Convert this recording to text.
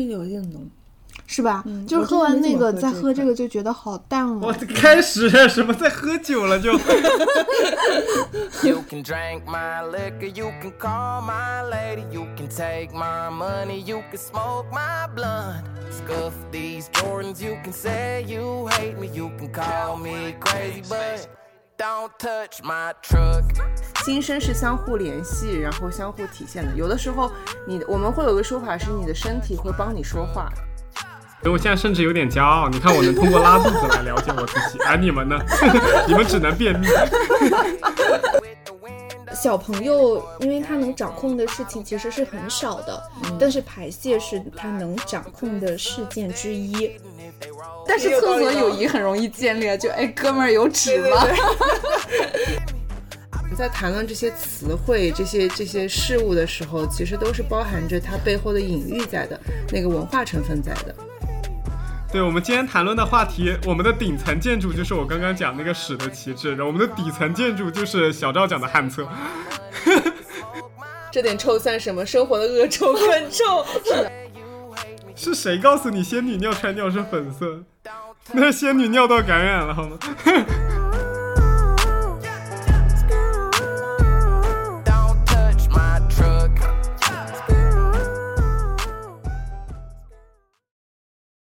是有一点浓。是吧？嗯就是喝完那个再喝这个就觉得好淡我哦。开始什么在喝酒了就。Don't touch my truck. 心声是相互联系，然后相互体现的。有的时候你我们会有个说法是你的身体会帮你说话。所以我现在甚至有点骄傲，你看我能通过拉肚子来了解我自己，而 你们呢？你们只能便秘。小朋友，因为他能掌控的事情其实是很少的，但是排泄是他能掌控的事件之一。但是厕所友谊很容易建立，就哎，哥们儿有纸吗？在谈论这些词汇、这些这些事物的时候，其实都是包含着它背后的隐喻在的，那个文化成分在的。对我们今天谈论的话题，我们的顶层建筑就是我刚刚讲那个史的旗帜，然后我们的底层建筑就是小赵讲的旱厕。这点臭算什么？生活的恶臭 更臭。是谁告诉你仙女尿出来尿是粉色？那是仙女尿道感染了好吗？